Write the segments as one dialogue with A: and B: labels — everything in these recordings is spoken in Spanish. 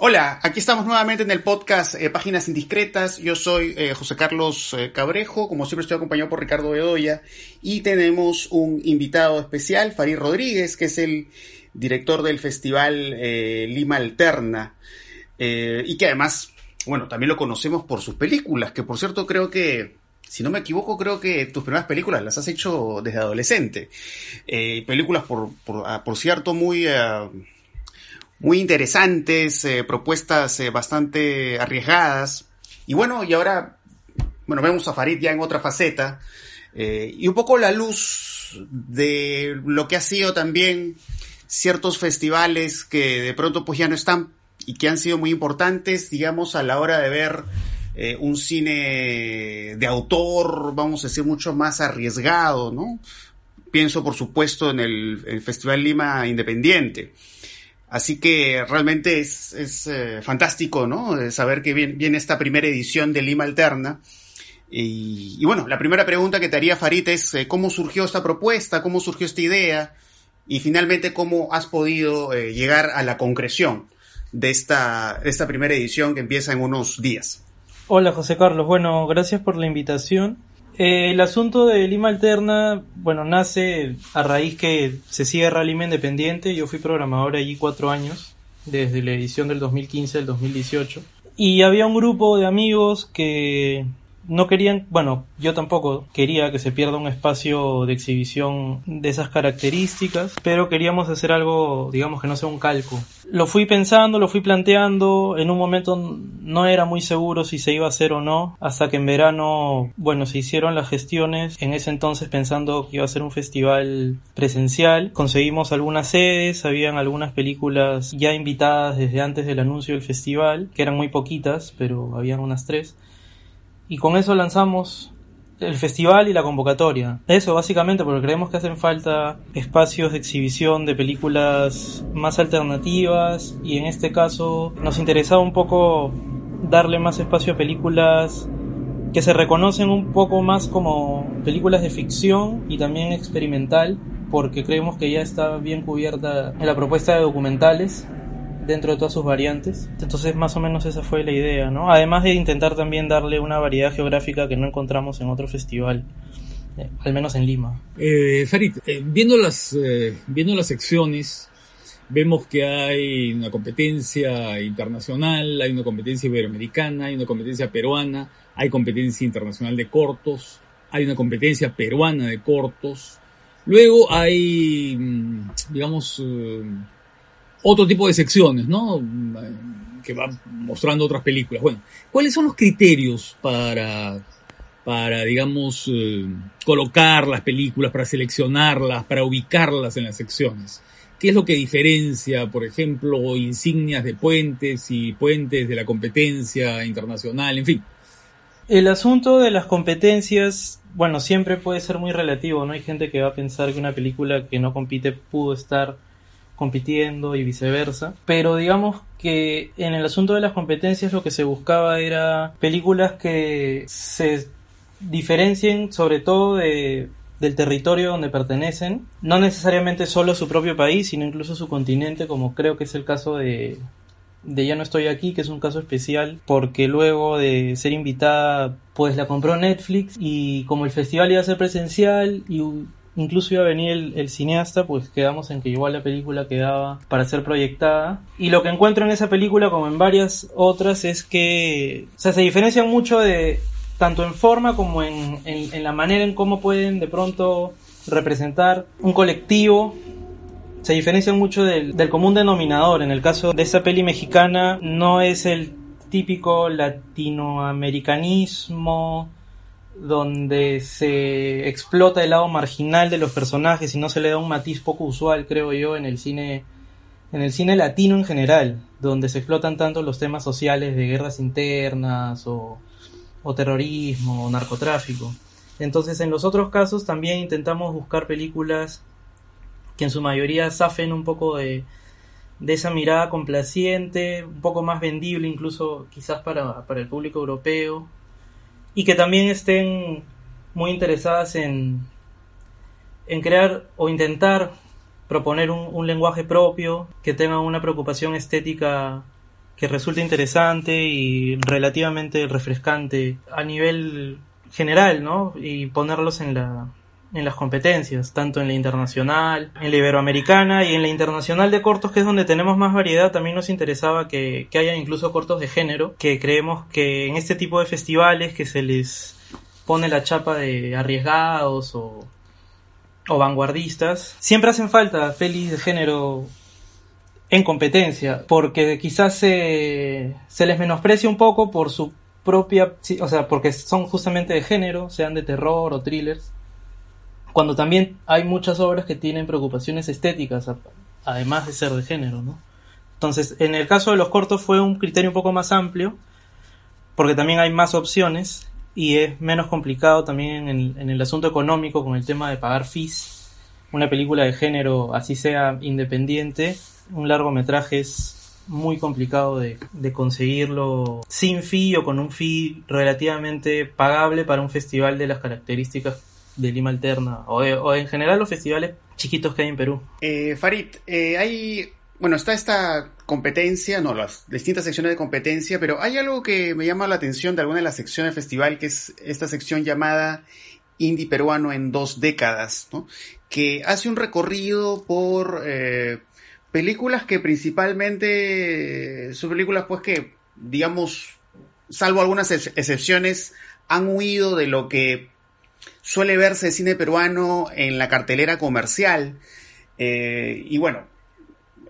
A: Hola, aquí estamos nuevamente en el podcast eh, Páginas Indiscretas. Yo soy eh, José Carlos eh, Cabrejo, como siempre estoy acompañado por Ricardo Bedoya y tenemos un invitado especial, Farid Rodríguez, que es el director del Festival Lima Alterna y que además, bueno, también lo conocemos por sus películas, que por cierto creo que si no me equivoco, creo que tus primeras películas las has hecho desde adolescente. películas, por, por, ah, por, cierto, muy muy interesantes, eh, propuestas eh, bastante arriesgadas. Y bueno, y ahora, bueno, vemos a Farid ya en otra faceta. Eh, y un poco la luz de lo que ha sido también ciertos festivales que de pronto pues ya no están y que han sido muy importantes, digamos, a la hora de ver un cine de autor, vamos a decir, mucho más arriesgado, ¿no? Pienso, por supuesto, en el Festival Lima Independiente. Así que realmente es, es eh, fantástico, ¿no? Saber que viene, esta primera edición de Lima Alterna. Y, bueno, la primera pregunta que te haría Farid es eh, cómo surgió esta propuesta, cómo surgió esta idea y finalmente cómo has podido eh, llegar a la concreción de esta, esta primera edición que empieza en unos días.
B: Hola José Carlos, bueno, gracias por la invitación. Eh, el asunto de Lima Alterna, bueno, nace a raíz que se cierra Lima Independiente. Yo fui programador allí cuatro años, desde la edición del 2015 al 2018. Y había un grupo de amigos que no querían, bueno, yo tampoco quería que se pierda un espacio de exhibición de esas características, pero queríamos hacer algo, digamos que no sea un calco. Lo fui pensando, lo fui planteando, en un momento no era muy seguro si se iba a hacer o no, hasta que en verano, bueno, se hicieron las gestiones, en ese entonces pensando que iba a ser un festival presencial, conseguimos algunas sedes, habían algunas películas ya invitadas desde antes del anuncio del festival, que eran muy poquitas, pero habían unas tres y con eso lanzamos el festival y la convocatoria. Eso básicamente porque creemos que hacen falta espacios de exhibición de películas más alternativas y en este caso nos interesaba un poco darle más espacio a películas que se reconocen un poco más como películas de ficción y también experimental porque creemos que ya está bien cubierta en la propuesta de documentales dentro de todas sus variantes. Entonces más o menos esa fue la idea, ¿no? Además de intentar también darle una variedad geográfica que no encontramos en otro festival. Eh, al menos en Lima.
C: Eh, Farid, eh, viendo, las, eh, viendo las secciones, vemos que hay una competencia internacional, hay una competencia iberoamericana, hay una competencia peruana, hay competencia internacional de cortos, hay una competencia peruana de cortos. Luego hay, mm, digamos, otro tipo de secciones, ¿no? Que van mostrando otras películas. Bueno, ¿cuáles son los criterios para, para digamos, eh, colocar las películas, para seleccionarlas, para ubicarlas en las secciones? ¿Qué es lo que diferencia, por ejemplo, insignias de puentes y puentes de la competencia internacional, en fin?
B: El asunto de las competencias, bueno, siempre puede ser muy relativo, ¿no? Hay gente que va a pensar que una película que no compite pudo estar compitiendo y viceversa. Pero digamos que en el asunto de las competencias lo que se buscaba era películas que se diferencien sobre todo de, del territorio donde pertenecen, no necesariamente solo su propio país, sino incluso su continente, como creo que es el caso de, de Ya no estoy aquí, que es un caso especial, porque luego de ser invitada, pues la compró Netflix y como el festival iba a ser presencial y incluso iba a venir el, cineasta, pues quedamos en que igual la película quedaba para ser proyectada. Y lo que encuentro en esa película, como en varias otras, es que, o se diferencian mucho de, tanto en forma como en, en, la manera en cómo pueden de pronto representar un colectivo se diferencian mucho del, del, común denominador. En el caso de esta peli mexicana, no es el típico latinoamericanismo donde se explota el lado marginal de los personajes y no se le da un matiz poco usual, creo yo, en el cine en el cine latino en general, donde se explotan tanto los temas sociales de guerras internas o, o terrorismo o narcotráfico. Entonces, en los otros casos también intentamos buscar películas que en su mayoría zafen un poco de, de esa mirada complaciente, un poco más vendible incluso quizás para, para el público europeo, y que también estén muy interesadas en, en crear o intentar proponer un, lenguaje propio, que tengan una preocupación estética que resulta interesante y relativamente refrescante a nivel general, ¿no? Y ponerlos en la en las competencias, tanto en la internacional, en la iberoamericana y en la internacional de cortos, que es donde tenemos más variedad, también nos interesaba que, que haya incluso cortos de género, que creemos que en este tipo de festivales que se les pone la chapa de arriesgados o, o vanguardistas, siempre hacen falta pelis de género en competencia, porque quizás se, se les menosprecia un poco por su propia, o sea, porque son justamente de género, sean de terror o thrillers, cuando también hay muchas obras que tienen preocupaciones estéticas, además de ser de género, ¿no? Entonces, en el caso de los cortos fue un criterio un poco más amplio, porque también hay más opciones y es menos complicado también en el, asunto económico con el tema de pagar fees. Una película de género, así sea independiente, un largometraje es muy complicado de, de, conseguirlo sin fee o con un fee relativamente pagable para un festival de las características de Lima Alterna o, en general los festivales chiquitos que hay en Perú.
A: Eh, Farid, eh, hay, bueno, está esta competencia, no, las distintas secciones de competencia, pero hay algo que me llama la atención de alguna de las secciones del festival, que es esta sección llamada Indie Peruano en dos décadas, ¿no? que hace un recorrido por eh, películas que principalmente son películas pues que, digamos, salvo algunas excepciones, han huido de lo que suele verse cine peruano en la cartelera comercial. Eh, y bueno,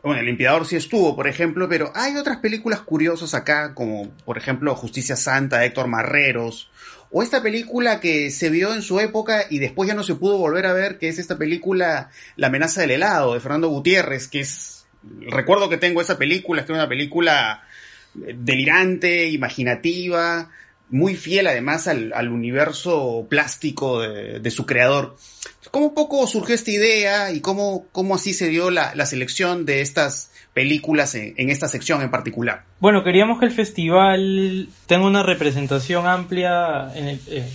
A: bueno, El Limpiador sí estuvo, por ejemplo, pero hay otras películas curiosas acá, como por ejemplo Justicia Santa de Héctor Marreros, o esta película que se vio en su época y después ya no se pudo volver a ver, que es esta película La amenaza del helado de Fernando Gutiérrez, que es, recuerdo que tengo esa película, es que es una película delirante, imaginativa, muy fiel además al, universo plástico de, su creador. ¿Cómo poco surgió esta idea y cómo, cómo así se dio la, selección de estas películas en, esta sección en particular?
B: Bueno, queríamos que el festival tenga una representación amplia en el, eh,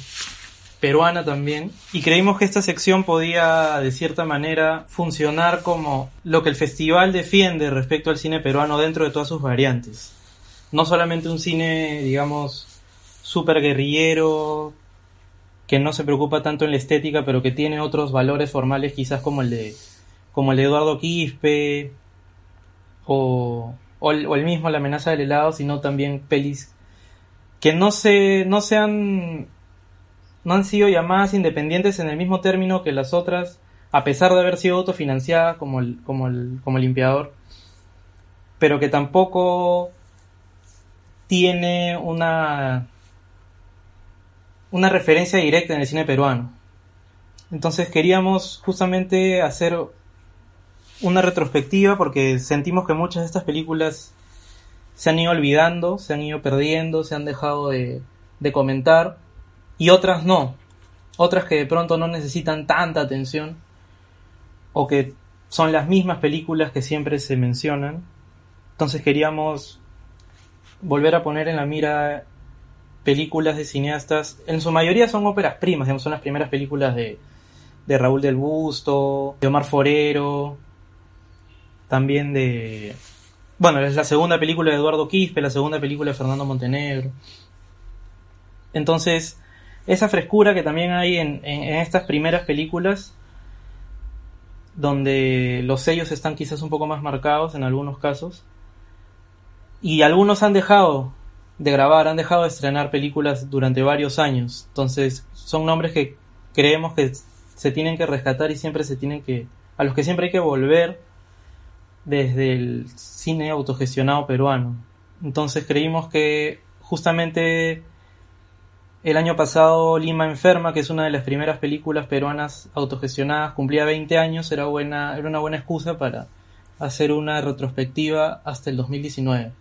B: peruana también y creímos que esta sección podía de cierta manera funcionar como lo que el festival defiende respecto al cine peruano dentro de todas sus variantes. No solamente un cine, digamos, super guerrillero, que no se preocupa tanto en la estética, pero que tiene otros valores formales quizás como el de, como el de Eduardo Quispe, o, o, el, mismo La amenaza del helado, sino también pelis que no se, no se han, no han sido llamadas independientes en el mismo término que las otras, a pesar de haber sido autofinanciadas como el, como el, como el limpiador, pero que tampoco tiene una una referencia directa en el cine peruano. Entonces queríamos justamente hacer una retrospectiva porque sentimos que muchas de estas películas se han ido olvidando, se han ido perdiendo, se han dejado de, comentar y otras no. Otras que de pronto no necesitan tanta atención o que son las mismas películas que siempre se mencionan. Entonces queríamos volver a poner en la mira películas de cineastas, en su mayoría son óperas primas, son las primeras películas de, de Raúl del Busto, de Omar Forero, también de... Bueno, es la segunda película de Eduardo Quispe, la segunda película de Fernando Montenegro. Entonces, esa frescura que también hay en, en estas primeras películas, donde los sellos están quizás un poco más marcados en algunos casos, y algunos han dejado de grabar, han dejado de estrenar películas durante varios años. Entonces, son nombres que creemos que se tienen que rescatar y siempre se tienen que. a los que siempre hay que volver desde el cine autogestionado peruano. Entonces creímos que justamente el año pasado Lima Enferma, que es una de las primeras películas peruanas autogestionadas, cumplía 20 años, era, buena, era una buena excusa para hacer una retrospectiva hasta el 2019.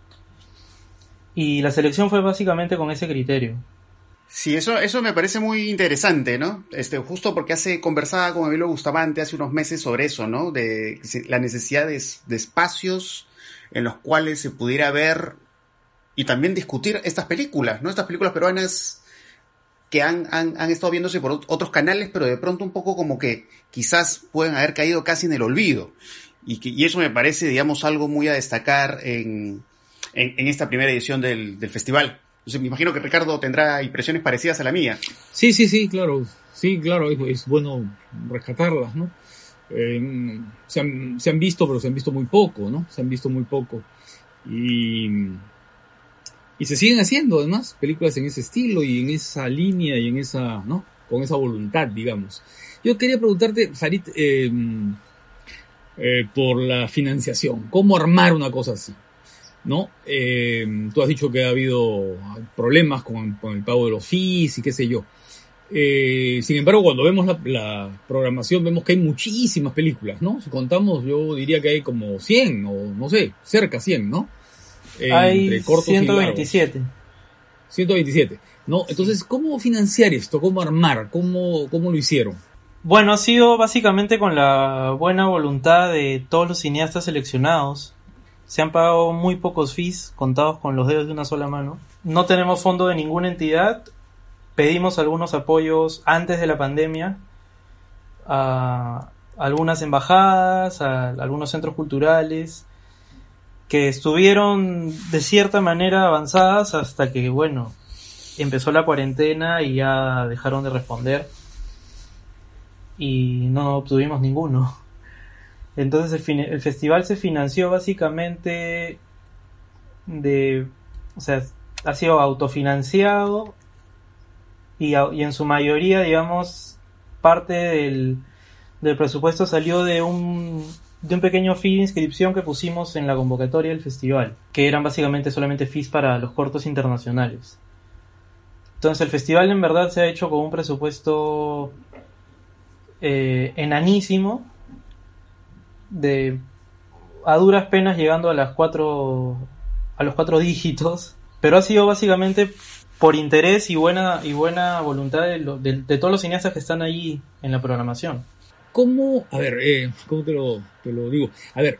B: Y la selección fue básicamente con ese criterio.
A: Sí, eso, eso me parece muy interesante, ¿no? Este, justo porque hace conversaba con Emilio Bustamante hace unos meses sobre eso, ¿no? De la necesidad de, espacios en los cuales se pudiera ver y también discutir estas películas, ¿no? Estas películas peruanas que han, han, han, estado viéndose por otros canales, pero de pronto un poco como que quizás pueden haber caído casi en el olvido. Y, que, y eso me parece, digamos, algo muy a destacar en, en, esta primera edición del, festival. Entonces me imagino que Ricardo tendrá impresiones parecidas a la mía.
C: Sí, sí, sí, claro. Sí, claro, es, bueno rescatarlas, ¿no? se, han, se han visto, pero se han visto muy poco, ¿no? Se han visto muy poco. Y y se siguen haciendo además películas en ese estilo y en esa línea y en esa, ¿no? Con esa voluntad, digamos. Yo quería preguntarte, Farid, em, eh, por la financiación. ¿Cómo armar una cosa así? ¿No? Em, tú has dicho que ha habido problemas con, el pago de los fees y qué sé yo. Eh, sin embargo, cuando vemos la, la, programación, vemos que hay muchísimas películas, ¿no? Si contamos, yo diría que hay como 100 o no sé, cerca 100, ¿no?
B: Hay entre cortos 127.
C: 127. ¿no? Entonces, ¿cómo financiar esto? ¿Cómo armar? ¿Cómo, ¿Cómo lo hicieron?
B: Bueno, ha sido básicamente con la buena voluntad de todos los cineastas seleccionados. Se han pagado muy pocos fees, contados con los dedos de una sola mano. No tenemos fondo de ninguna entidad. Pedimos algunos apoyos antes de la pandemia a algunas embajadas, a algunos centros culturales que estuvieron de cierta manera avanzadas hasta que, bueno, empezó la cuarentena y ya dejaron de responder y no obtuvimos ninguno. Entonces el, festival se financió básicamente de, o sea, ha sido autofinanciado y, y en su mayoría, digamos, parte del, del presupuesto salió de un de un pequeño fee de inscripción que pusimos en la convocatoria del festival, que eran básicamente solamente fees para los cortos internacionales. Entonces el festival en verdad se ha hecho con un presupuesto eh, enanísimo, de a duras penas llegando a las cuatro a los cuatro dígitos, pero ha sido básicamente por interés y buena y buena voluntad de todos los cineastas que están ahí en la programación.
C: ¿Cómo, a ver, eh, ¿cómo te lo, te lo digo? A ver,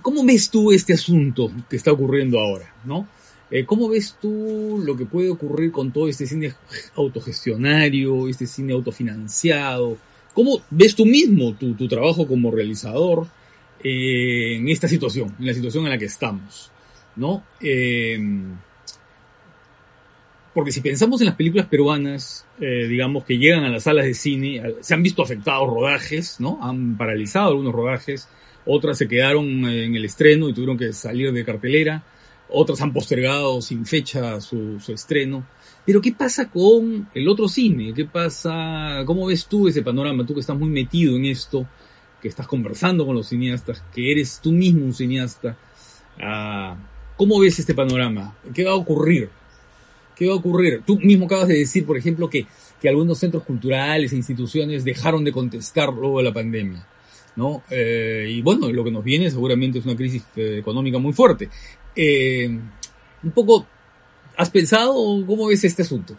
C: ¿cómo ves tú este asunto que está ocurriendo ahora, no? Eh, ¿Cómo ves tú lo que puede ocurrir con todo este cine autogestionario, este cine autofinanciado? ¿Cómo ves tú mismo tu, tu trabajo como realizador eh, en esta situación, en la situación en la que estamos? ¿No? Eh, porque si pensamos en las películas peruanas, eh, digamos, que llegan a las salas de cine, se han visto afectados rodajes, ¿no? Han paralizado algunos rodajes, otras se quedaron en el estreno y tuvieron que salir de cartelera, otras han postergado sin fecha su, su estreno. Pero ¿qué pasa con el otro cine? ¿Qué pasa? ¿Cómo ves tú ese panorama? Tú que estás muy metido en esto, que estás conversando con los cineastas, que eres tú mismo un cineasta. Ah, ¿Cómo ves este panorama? ¿Qué va a ocurrir? ¿Qué va a ocurrir? Tú mismo acabas de decir, por ejemplo, que, que algunos centros culturales e instituciones dejaron de contestar luego de la pandemia. ¿no? Eh, y bueno, lo que nos viene seguramente es una crisis eh, económica muy fuerte. Eh, un poco, ¿has pensado cómo ves este asunto?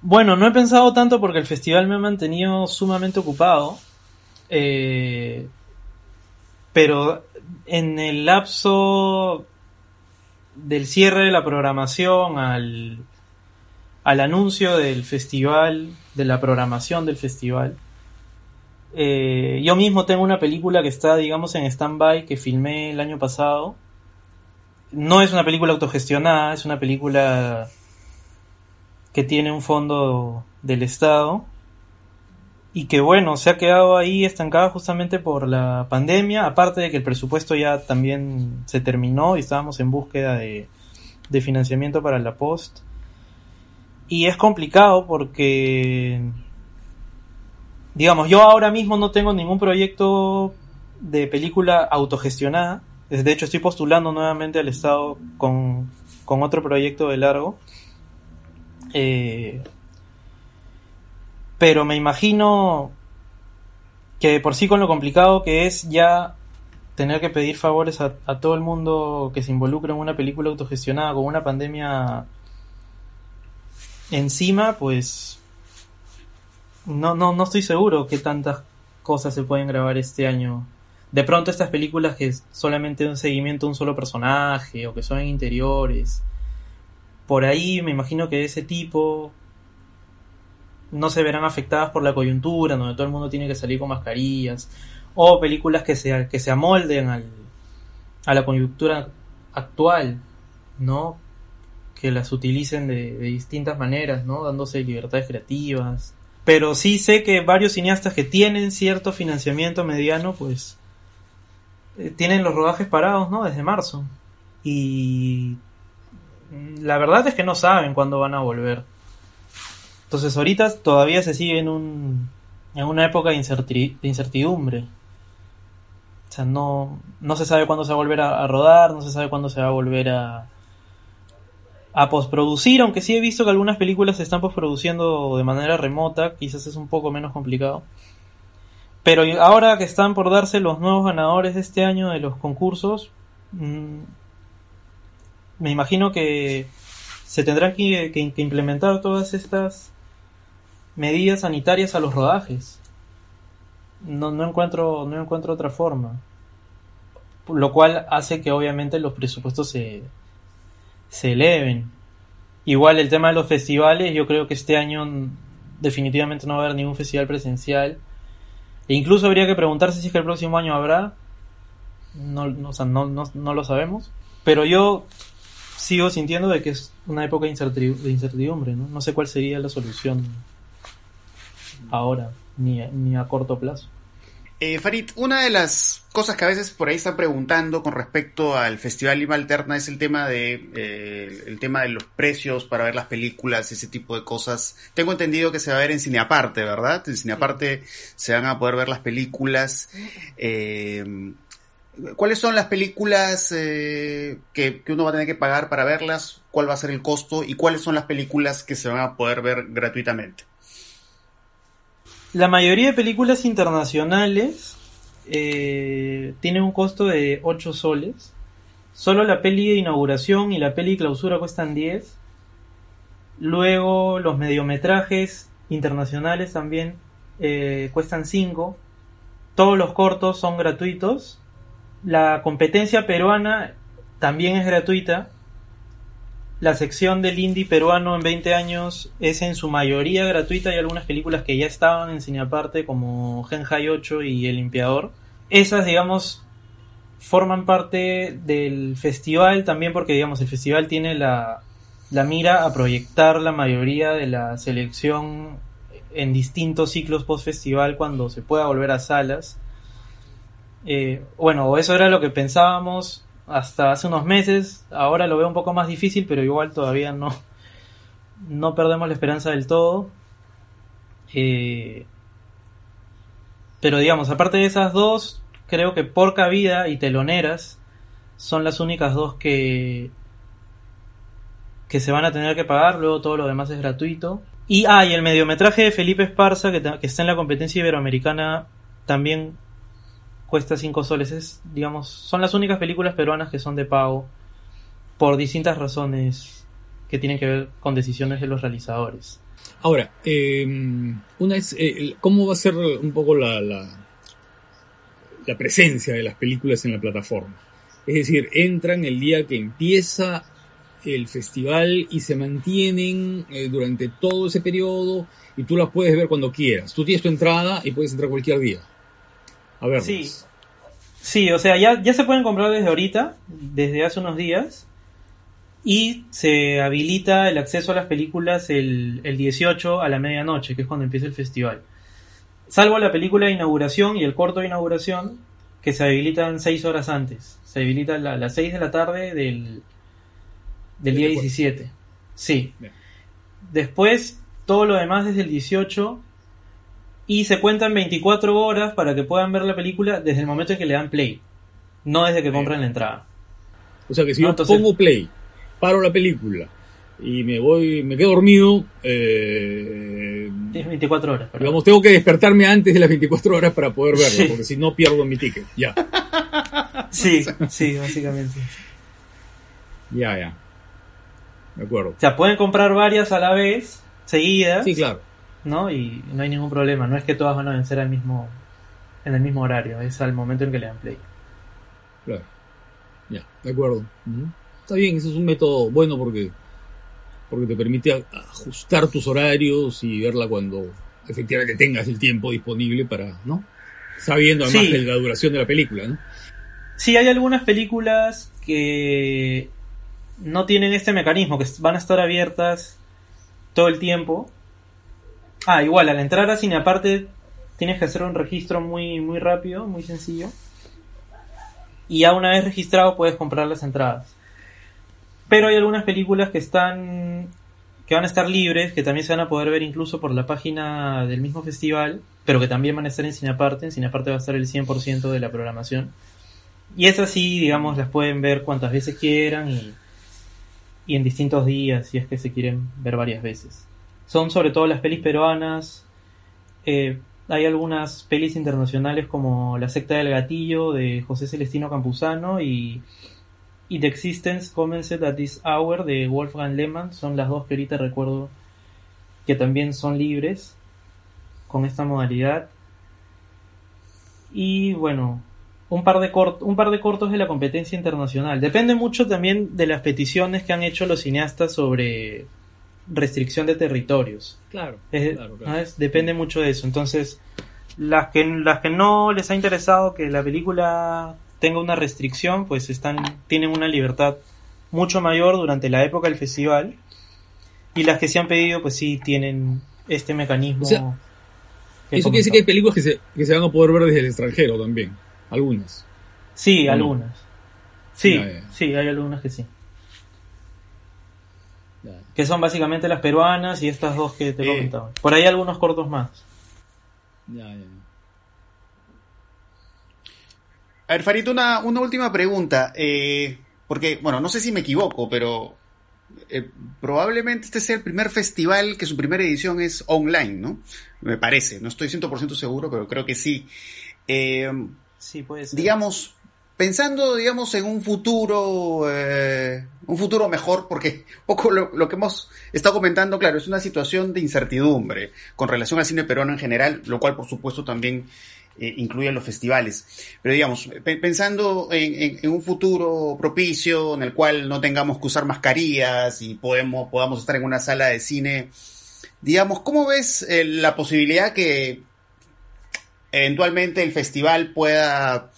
B: Bueno, no he pensado tanto porque el festival me ha mantenido sumamente ocupado. pero en el lapso del cierre de la programación al, al anuncio del festival, de la programación del festival. Eh, yo mismo tengo una película que está, digamos, en stand-by que filmé el año pasado. No es una película autogestionada, es una película que tiene un fondo del Estado y que bueno, se ha quedado ahí estancada justamente por la pandemia, aparte de que el presupuesto ya también se terminó y estábamos en búsqueda de, de financiamiento para la post. Y es complicado porque, digamos, yo ahora mismo no tengo ningún proyecto de película autogestionada. De hecho, estoy postulando nuevamente al Estado con, otro proyecto de largo. Eh, pero me imagino que por sí con lo complicado que es ya tener que pedir favores a, a todo el mundo que se involucre en una película autogestionada con una pandemia encima, pues no, no, no estoy seguro que tantas cosas se pueden grabar este año. De pronto estas películas que solamente un seguimiento a un solo personaje o que son interiores. Por ahí me imagino que de ese tipo no se verán afectadas por la coyuntura, donde todo el mundo tiene que salir con mascarillas. O películas que se, que se amolden al, a la coyuntura actual. ¿no? Que las utilicen de, de distintas maneras, ¿no? Dándose libertades creativas. Pero sí sé que varios cineastas que tienen cierto financiamiento mediano, pues tienen los rodajes parados, ¿no? Desde marzo. Y la verdad es que no saben cuándo van a volver. Entonces ahorita todavía se sigue en, un, en una época de incertidumbre. O sea, no, no se sabe cuándo se va a volver a, a rodar, no se sabe cuándo se va a volver a, a postproducir, aunque sí he visto que algunas películas se están postproduciendo de manera remota, quizás es un poco menos complicado. Pero ahora que están por darse los nuevos ganadores de este año de los concursos, mm, me imagino que se tendrán que, que- implementar todas estas medidas sanitarias a los rodajes. No, no encuentro, no encuentro otra forma. Lo cual hace que obviamente los presupuestos se, se eleven. Igual el tema de los festivales, yo creo que este año definitivamente no va a haber ningún festival presencial. Incluso habría que preguntarse si es que el próximo año habrá. No, no, o no, no, lo sabemos. Pero yo sigo sintiendo de que es una época de incerti- de incertidumbre, ¿no? Sé cuál sería la solución ahora, ni, ni a corto plazo.
A: Eh, Farid, una de las cosas que a veces por ahí están preguntando con respecto al Festival Lima Alterna es el tema de eh, el tema de los precios para ver las películas, ese tipo de cosas. Tengo entendido que se va a ver en cine aparte, ¿verdad? En cine aparte se van a poder ver las películas. Eh, ¿Cuáles son las películas eh, que, que uno va a tener que pagar para verlas? ¿Cuál va a ser el costo? ¿Y cuáles son las películas que se van a poder ver gratuitamente?
B: La mayoría de películas internacionales eh, tienen un costo de 8 soles. Solo la peli de inauguración y la peli de clausura cuestan 10. Luego los mediometrajes internacionales también eh, cuestan 5. Todos los cortos son gratuitos. La competencia peruana también es gratuita. La sección del indie peruano en 20 años es en su mayoría gratuita. Hay algunas películas que ya estaban en cine aparte, como Genhai 8 y El Limpiador. Esas, digamos, forman parte del festival también porque, digamos, el festival tiene la, la mira a proyectar la mayoría de la selección en distintos ciclos post-festival cuando se pueda volver a salas. Eh, bueno, eso era lo que pensábamos hasta hace unos meses. Ahora lo veo un poco más difícil, pero igual todavía no, no perdemos la esperanza del todo. Eh, pero digamos, aparte de esas dos, creo que Porca Vida y Teloneras son las únicas dos que que se van a tener que pagar, luego todo lo demás es gratuito. Y, ah, y el mediometraje de Felipe Esparza, que, está en la competencia iberoamericana, también cuesta 5 soles. Es, digamos, son las únicas películas peruanas que son de pago por distintas razones que tienen que ver con decisiones de los realizadores.
C: Ahora, eh, una es, eh, ¿cómo va a ser un poco la, la, la presencia de las películas en la plataforma? Es decir, entran el día que empieza el festival y se mantienen eh, durante todo ese periodo y tú las puedes ver cuando quieras. Tú tienes tu entrada y puedes entrar cualquier día. A ver.
B: Sí. Sí, o sea, ya, ya se pueden comprar desde ahorita, desde hace unos días, y se habilita el acceso a las películas el, el 18 a la medianoche, que es cuando empieza el festival. Salvo la película de inauguración y el corto de inauguración, que se habilitan 6 horas antes. Se habilita a la- las 6 de la tarde del, del día 17. Sí.
C: Bien.
B: Después, todo lo demás desde el 18 y se cuentan 24 horas para que puedan ver la película desde el momento en que le dan play, no desde que
C: Bien.
B: compran la entrada.
C: O sea que si
B: No,
C: yo
B: entonces-
C: pongo play, paro la película y me voy, me quedo dormido, eh,
B: Tienes 24 horas. pero-
C: digamos, tengo que despertarme antes de las 24 horas para poder verlo,
B: Sí.
C: porque si no pierdo mi ticket. Ya,
B: Sí, sí, básicamente.
C: ya, ya. De acuerdo.
B: O sea, pueden comprar varias a la vez, seguidas,
C: Sí, claro.
B: ¿No? Y no hay ningún problema. No es que todas van a vencer al mismo, en el mismo horario, es al momento en que le dan play.
C: Claro. Ya, de acuerdo. Está bien, ese es un método bueno porque, porque te permite ajustar tus horarios y verla cuando efectivamente tengas el tiempo disponible para, ¿no? Sabiendo además
B: Sí.
C: de la duración de la película, ¿no?
B: Sí, hay algunas películas que no tienen este mecanismo, que van a estar abiertas todo el tiempo. Ah, igual, al entrar a cine aparte tienes que hacer un registro muy, muy rápido, muy sencillo. Y ya una vez registrado puedes comprar las entradas. Pero hay algunas películas que están que van a estar libres, que también se van a poder ver incluso por la página del mismo festival, pero que también van a estar en Cineparte. En Cineparte va a estar el 100% de la programación. Y esas sí, digamos, las pueden ver cuantas veces quieran y en distintos días, si es que se quieren ver varias veces. Son sobre todo las pelis peruanas. Eh, hay algunas pelis internacionales como La secta del gatillo de José Celestino Campuzano y y The Existence Commenced at This Hour de Wolfgang Lehmann son las dos que ahorita recuerdo que también son libres con esta modalidad. Y bueno, un par, de un par de cortos de la competencia internacional. Depende mucho también de las peticiones que han hecho los cineastas sobre restricción de territorios.
C: Claro,
B: Depende mucho de eso. Entonces, las que, las que no les ha interesado que la película tenga una restricción, pues están, tienen una libertad mucho mayor durante la época del festival. Y las que se han pedido, pues sí, tienen este mecanismo.
C: eso quiere decir que hay películas que se, que se van a poder ver desde el extranjero también. Algunas.
B: Sí, algunas. Sí, sí, hay algunas que sí. Que son básicamente las peruanas y estas dos que te he comentaba. Por ahí algunos cortos más.
C: Ya, ya.
A: A ver, Farito, una, una última pregunta. Eh, porque, bueno, no sé si me equivoco, pero eh, probablemente este sea el primer festival que su primera edición es online, ¿no? Me parece, no estoy 100% seguro, pero creo que sí.
B: Eh, sí, puede ser.
A: Digamos, pensando, digamos, en un futuro, un futuro mejor, porque poco lo, que hemos estado comentando, claro, es una situación de incertidumbre con relación al cine peruano en general, lo cual, por supuesto, también eh, incluyen los festivales. Pero digamos, pensando en, un futuro propicio en el cual no tengamos que usar mascarillas y podamos estar en una sala de cine, digamos, ¿cómo ves eh, la posibilidad que eventualmente el festival pueda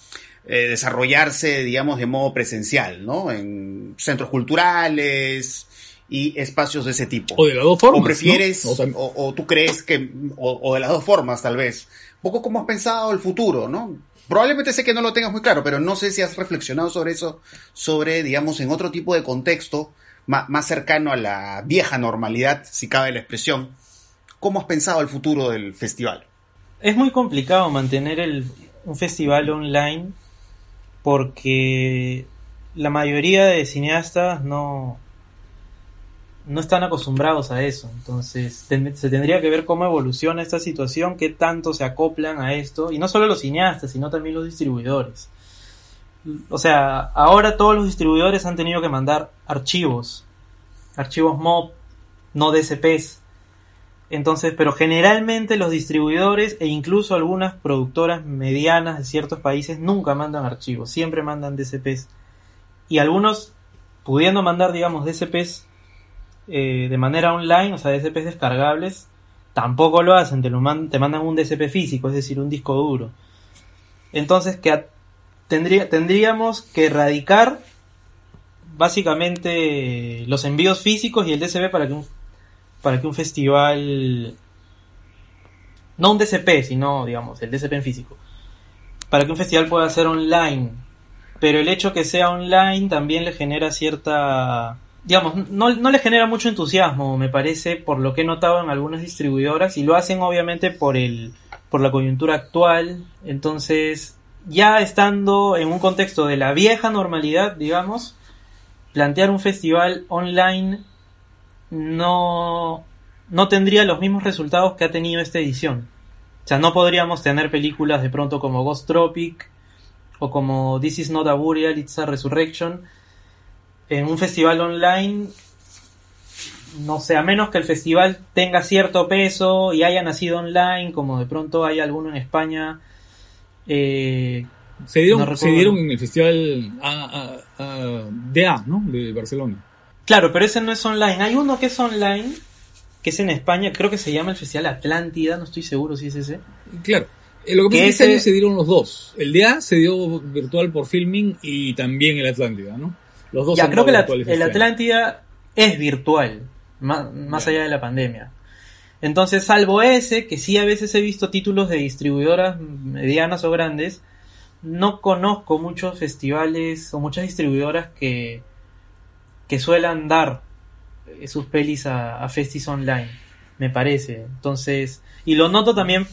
A: eh, desarrollarse, digamos, de modo presencial, ¿no? En centros culturales, y espacios de ese tipo.
C: O de las dos formas.
A: O prefieres, o, tú crees que, o, de las dos formas tal vez poco cómo has pensado el futuro, ¿no? Probablemente sé que no lo tengas muy claro, pero no sé si has reflexionado sobre eso, sobre, digamos, en otro tipo de contexto, más, cercano a la vieja normalidad, si cabe la expresión. ¿Cómo has pensado el futuro del festival?
B: Es muy complicado mantener el, un festival online porque la mayoría de cineastas no, no están acostumbrados a eso. Entonces, se tendría que ver cómo evoluciona esta situación, qué tanto se acoplan a esto, y no solo los cineastas, sino también los distribuidores. O sea, ahora todos los distribuidores han tenido que mandar archivos, archivos MOB, no DCPs. Entonces, pero generalmente los distribuidores e incluso algunas productoras medianas de ciertos países nunca mandan archivos, siempre mandan DCPs. Y algunos, pudiendo mandar, digamos, DCPs eh, de manera online, o sea, DCPs descargables, tampoco lo hacen, te, lo te mandan un DCP físico, es decir, un disco duro. Entonces, que tendría, tendríamos que erradicar básicamente los envíos físicos y el DCP para que un, para que un festival, no un DCP, sino, digamos, el DCP en físico, para que un festival pueda ser online. Pero el hecho que sea online también le genera cierta digamos, no, no le genera mucho entusiasmo, me parece, por lo que he notado en algunas distribuidoras, y lo hacen obviamente por el, por la coyuntura actual, entonces, ya estando en un contexto de la vieja normalidad, digamos, plantear un festival online no, no tendría los mismos resultados que ha tenido esta edición. O sea, no podríamos tener películas de pronto como Ghost Tropic o como This is not a Burial, it's a Resurrection, en un festival online, no sé, a menos que el festival tenga cierto peso y haya nacido online, como de pronto hay alguno en España. Eh,
C: se, dieron, se dieron en el festival a, DA, ¿no? De Barcelona.
B: Claro, pero ese no es online. Hay uno que es online, que es en España, creo que se llama el Festival Atlántida, no estoy seguro si es ese.
C: Claro. Eh, lo que pasa es que este año se dieron los dos. El DA se dio virtual por filming y también el Atlántida, ¿no? Los dos
B: Ya, creo que la- el
C: este.
B: Atlántida es virtual, más, más allá de la pandemia. Entonces, salvo ese, que sí a veces he visto títulos de distribuidoras medianas o grandes, no conozco muchos festivales o muchas distribuidoras que, que suelan dar eh, sus pelis a, a Festis Online, me parece. Entonces, y lo noto también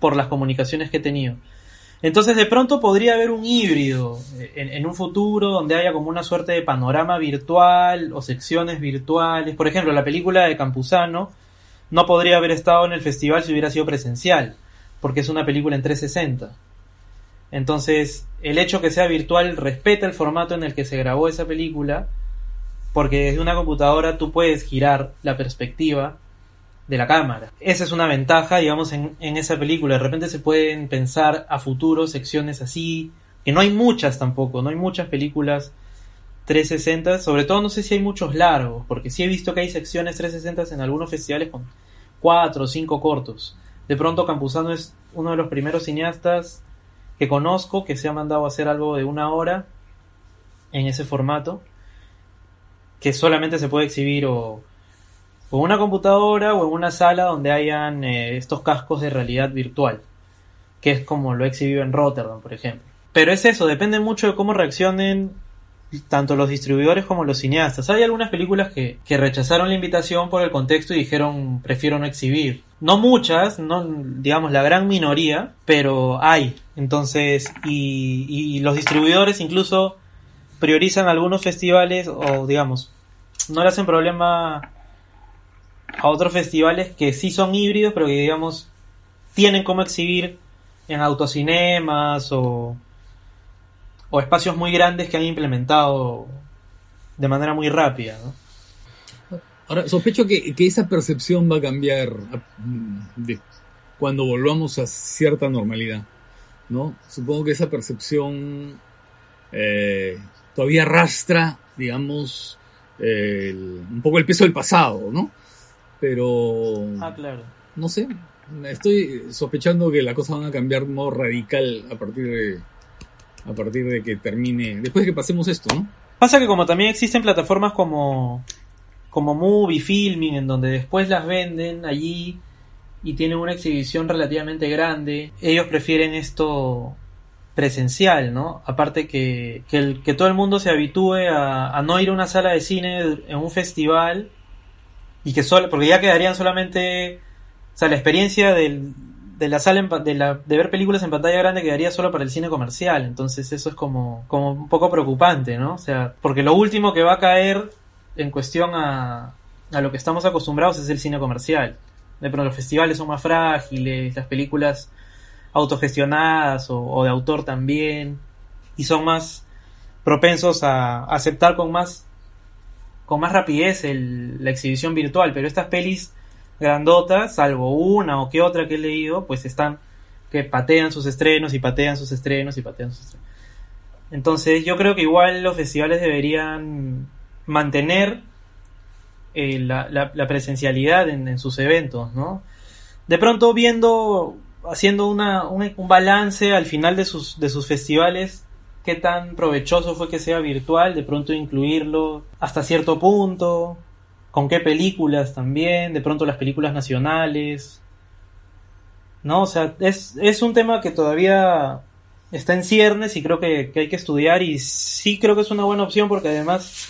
B: por las comunicaciones que he tenido. Entonces de pronto podría haber un híbrido eh, en, en un futuro donde haya como una suerte de panorama virtual o secciones virtuales. Por ejemplo, la película de Campuzano no podría haber estado en el festival si hubiera sido presencial, porque es una película en 360. Entonces, el hecho que sea virtual respeta el formato en el que se grabó esa película, porque desde una computadora tú puedes girar la perspectiva de la cámara. Esa es una ventaja, digamos, en, en esa película. De repente se pueden pensar a futuro secciones así, que no hay muchas tampoco, no hay muchas películas 360, sobre todo no sé si hay muchos largos, porque sí he visto que hay secciones 360 en algunos festivales con cuatro o cinco cortos. De pronto Campuzano es uno de los primeros cineastas que conozco que se ha mandado a hacer algo de una hora en ese formato, que solamente se puede exhibir o en una computadora o en una sala donde hayan eh, estos cascos de realidad virtual, que es como lo he exhibido en Rotterdam, por ejemplo. Pero es eso, depende mucho de cómo reaccionen tanto los distribuidores como los cineastas. Hay algunas películas que, que rechazaron la invitación por el contexto y dijeron prefiero no exhibir. No muchas, no digamos la gran minoría, pero hay. Entonces, y los distribuidores incluso priorizan algunos festivales o digamos, no le hacen problema a otros festivales que sí son híbridos, pero que digamos tienen como exhibir en autocinemas o, o espacios muy grandes que han implementado de manera muy rápida. ¿no?
C: Ahora, sospecho que, que esa percepción va a cambiar cuando volvamos a cierta normalidad, ¿no? Supongo que esa percepción eh, todavía arrastra, digamos, el- un poco el peso del pasado, ¿no? Pero,
B: Ah, claro.
C: no sé, estoy sospechando que las cosas van a cambiar de modo radical a partir de, a partir de que termine, después de que pasemos esto, ¿no?
B: Pasa que como también existen plataformas como como Movie, Filming, en donde después las venden allí y tienen una exhibición relativamente grande, ellos prefieren esto presencial, ¿no? Aparte que, que, todo el mundo se habitúe a, no ir a una sala de cine en un festival y que solo, porque ya quedarían solamente, o sea, la experiencia de la sala en de, la, de ver películas en pantalla grande quedaría solo para el cine comercial, entonces eso es como, como un poco preocupante, ¿no? O sea, porque lo último que va a caer en cuestión a, a lo que estamos acostumbrados es el cine comercial. De pronto los festivales son más frágiles, las películas autogestionadas o, o de autor también, y son más propensos a aceptar con más con más rapidez el- la exhibición virtual, pero estas pelis grandotas, salvo una o que otra que he leído, pues están que patean sus estrenos y patean sus estrenos y patean sus estrenos. Entonces yo creo que igual los festivales deberían mantener eh, la, presencialidad en, en sus eventos, ¿no? De pronto viendo, haciendo una, un, balance al final de sus, de sus festivales, qué tan provechoso fue que sea virtual, de pronto incluirlo hasta cierto punto, con qué películas también, de pronto las películas nacionales, ¿no? O sea, es, es un tema que todavía está en ciernes y creo que, que hay que estudiar y sí creo que es una buena opción porque además,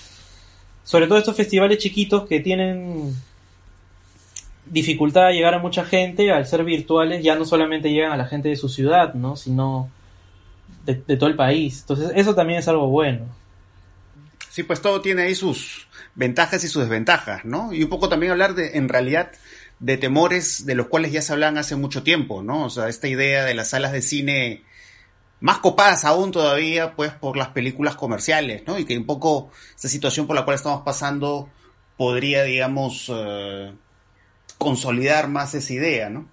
B: sobre todo estos festivales chiquitos que tienen dificultad llegar a mucha gente, al ser virtuales ya no solamente llegan a la gente de su ciudad, ¿no? Sino de, de todo el país. Entonces eso también es algo bueno.
A: Sí, pues todo tiene ahí sus ventajas y sus desventajas, ¿no? Y un poco también hablar de, en realidad, de temores de los cuales ya se hablan hace mucho tiempo, ¿no? O sea, esta idea de las salas de cine más copadas aún todavía, pues, por las películas comerciales, ¿no? Y que un poco esta situación por la cual estamos pasando podría, digamos, eh, consolidar más esa idea, ¿no?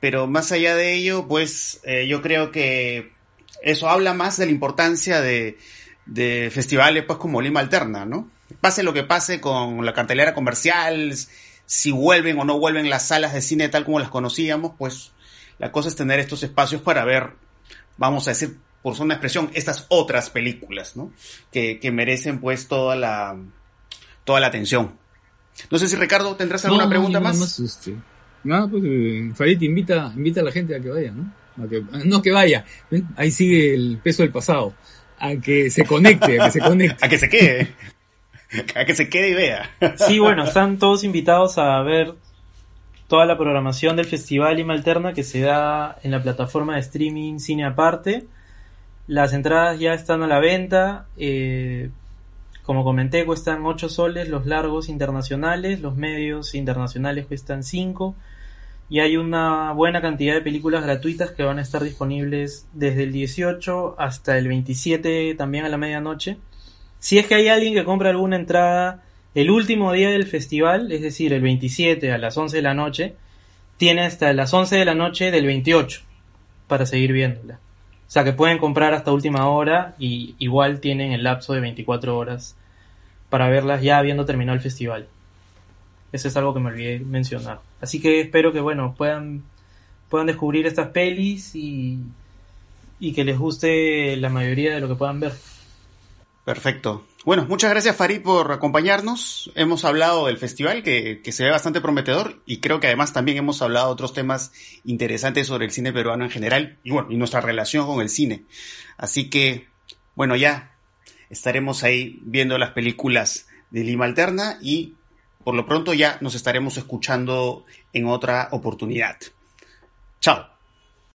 A: Pero más allá de ello, pues, eh, yo creo que eso habla más de la importancia de, festivales pues como Lima Alterna, ¿no? Pase lo que pase con la cartelera comercial, si vuelven o no vuelven las salas de cine tal como las conocíamos, pues la cosa es tener estos espacios para ver, vamos a decir, por una expresión, estas otras películas, ¿no? Que, que merecen pues toda la, toda la atención. No sé si Ricardo tendrás alguna
C: No, no,
A: pregunta más.
C: este, nada, pues eh, Farid invita, invita a la gente a que vaya, ¿no? A que, no que vaya, ¿ven? ahí sigue el peso del pasado. A que se conecte, a que se conecte.
A: A que se quede. a que se quede y vea.
B: Sí, bueno, están todos invitados a ver toda la programación del Festival Lima Alterna que se da en la plataforma de streaming Cine Aparte. Las entradas ya están a la venta. eh, como comenté, cuestan 8 soles los largos internacionales, los medios internacionales cuestan 5. Y hay una buena cantidad de películas gratuitas que van a estar disponibles desde el 18 hasta el 27 también a la medianoche. Si es que hay alguien que compra alguna entrada el último día del festival, es decir, el 27 a las 11 de la noche, tiene hasta las 11 de la noche del 28 para seguir viéndola. O sea que pueden comprar hasta última hora y igual tienen el lapso de 24 horas para verlas ya habiendo terminado el festival. Eso es algo que me olvidé mencionar. Así que espero que bueno puedan puedan descubrir estas pelis y, y que les guste la mayoría de lo que puedan ver.
A: Perfecto. Bueno, muchas gracias Farid por acompañarnos. Hemos hablado del festival que, que, se ve bastante prometedor y creo que además también hemos hablado de otros temas interesantes sobre el cine peruano en general y bueno, y nuestra relación con el cine. Así que, bueno, ya estaremos ahí viendo las películas de Lima Alterna y por lo pronto ya nos estaremos escuchando en otra oportunidad. Chao.